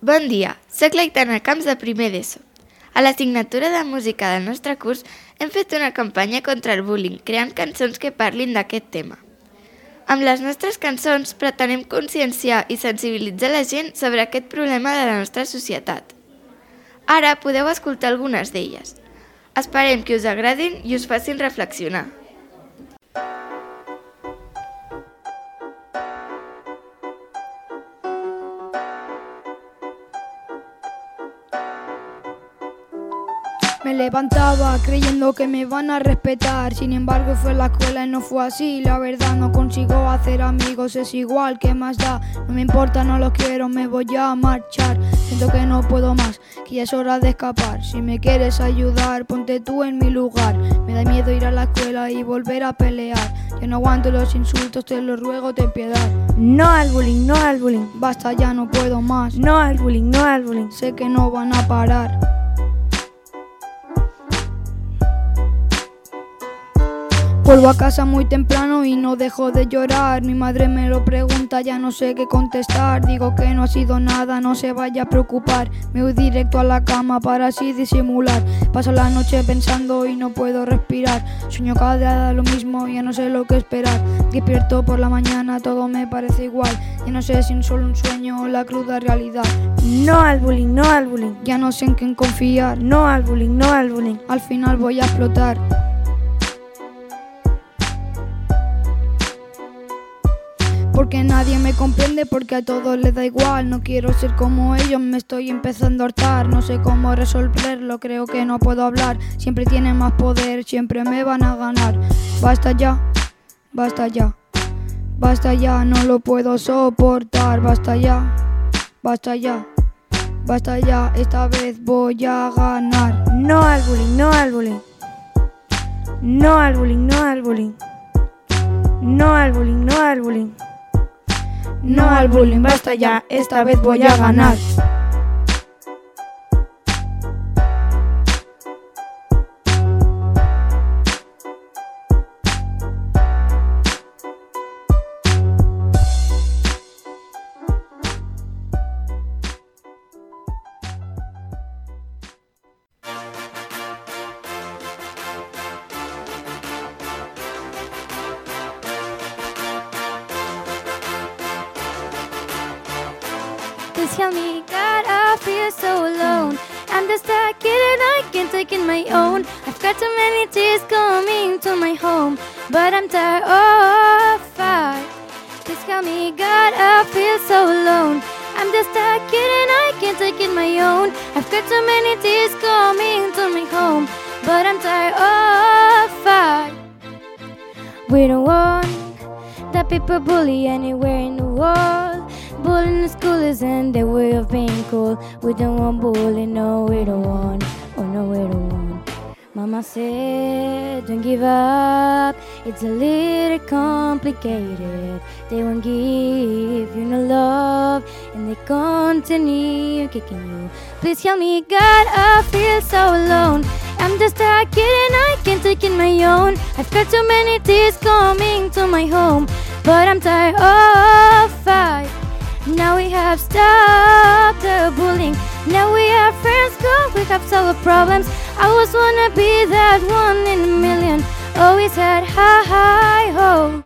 Bon dia, sóc l'Aitana Camps de primer d'ESO. A l'assignatura de música del nostre curs hem fet una campanya contra el bullying, creant cançons que parlin d'aquest tema. Amb les nostres cançons pretenem conscienciar i sensibilitzar la gent sobre aquest problema de la nostra societat. Ara podeu escoltar algunes d'elles. Esperem que us agradin i us facin reflexionar. Me levantaba creyendo que me van a respetar, sin embargo fue la escuela y no fue así, la verdad no consigo hacer amigos, es igual, que más da? No me importa, no lo quiero, me voy a marchar, siento que no puedo más, que ya es hora de escapar, si me quieres ayudar, ponte tú en mi lugar, me da miedo ir a la escuela y volver a pelear, yo no aguanto los insultos, te lo ruego, ten piedad. No al bullying, no al bullying, Basta ya, no puedo más, no al bullying, no al bullying. sé que no van a parar. Vuelvo a casa muy temprano y no dejo de llorar. Mi madre me lo pregunta, ya no sé qué contestar. Digo que no ha sido nada, no se vaya a preocupar. Me voy directo a la cama para así disimular. Paso la noche pensando y no puedo respirar. Sueño cada día lo mismo, ya no sé lo que esperar. Despierto por la mañana, todo me parece igual. Ya no sé si es solo un sueño o la cruda realidad. No al bullying, no al bullying. Ya no sé en quién confiar. No al bullying, no al bullying. Al final voy a explotar. Porque nadie me comprende, porque a todos les da igual. No quiero ser como ellos, me estoy empezando a hartar. No sé cómo resolverlo, creo que no puedo hablar. Siempre tienen más poder, siempre me van a ganar. Basta ya, basta ya, basta ya, no lo puedo soportar. Basta ya, basta ya, basta ya, esta vez voy a ganar. No al bullying, no al bullying. No al bullying, no al bullying. No al bullying, no al bullying. No al bullying, basta ya, esta vez voy a ganar. Please help me, God, I feel so alone. I'm just a kid and I can't take it my own. I've got too many tears coming to my home, but I'm tired of fight. Please help me, God, I feel so alone. I'm just a kid and I can't take it my own. I've got too many tears coming to my home, but I'm tired of fight. We don't want that people bully anywhere in the world. In school isn't their way of being cool. We don't want bullying, no, we don't want. Oh no, we don't want. Mama said, don't give up. It's a little complicated. They won't give you no love, and they continue kicking you. Please help me, God, I feel so alone. I'm just a kid and I can't take it my own. I've got too many tears coming to my home, but I'm tired of fight. Now we have stopped the bullying. Now we are friends, go. We have solved problems. I always wanna be that one in a million. Always had high, high hopes.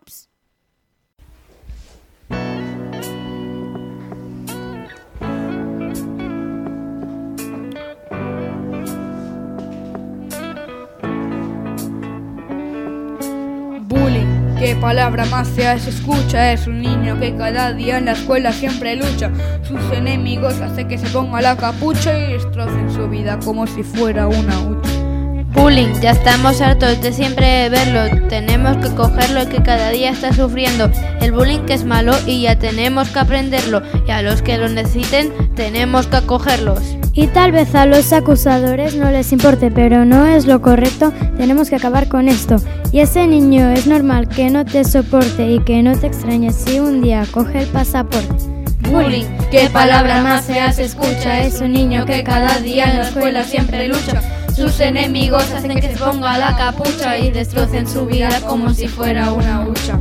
Qué palabra más se escucha. Es un niño que cada día en la escuela siempre lucha. Sus enemigos hace que se ponga la capucha y destrocen su vida como si fuera una hucha. Bullying, ya estamos hartos de siempre verlo. Tenemos que cogerlo el que cada día está sufriendo. El bullying que es malo y ya tenemos que aprenderlo. Y a los que lo necesiten, tenemos que acogerlos. Y tal vez a los acusadores no les importe, pero no es lo correcto, tenemos que acabar con esto. Y ese niño es normal que no te soporte y que no te extrañe si un día coge el pasaporte. Bullying, qué palabra más fea se escucha. Es un niño que cada día en la escuela siempre lucha. Sus enemigos hacen que se ponga la capucha y destrocen su vida como si fuera una hucha.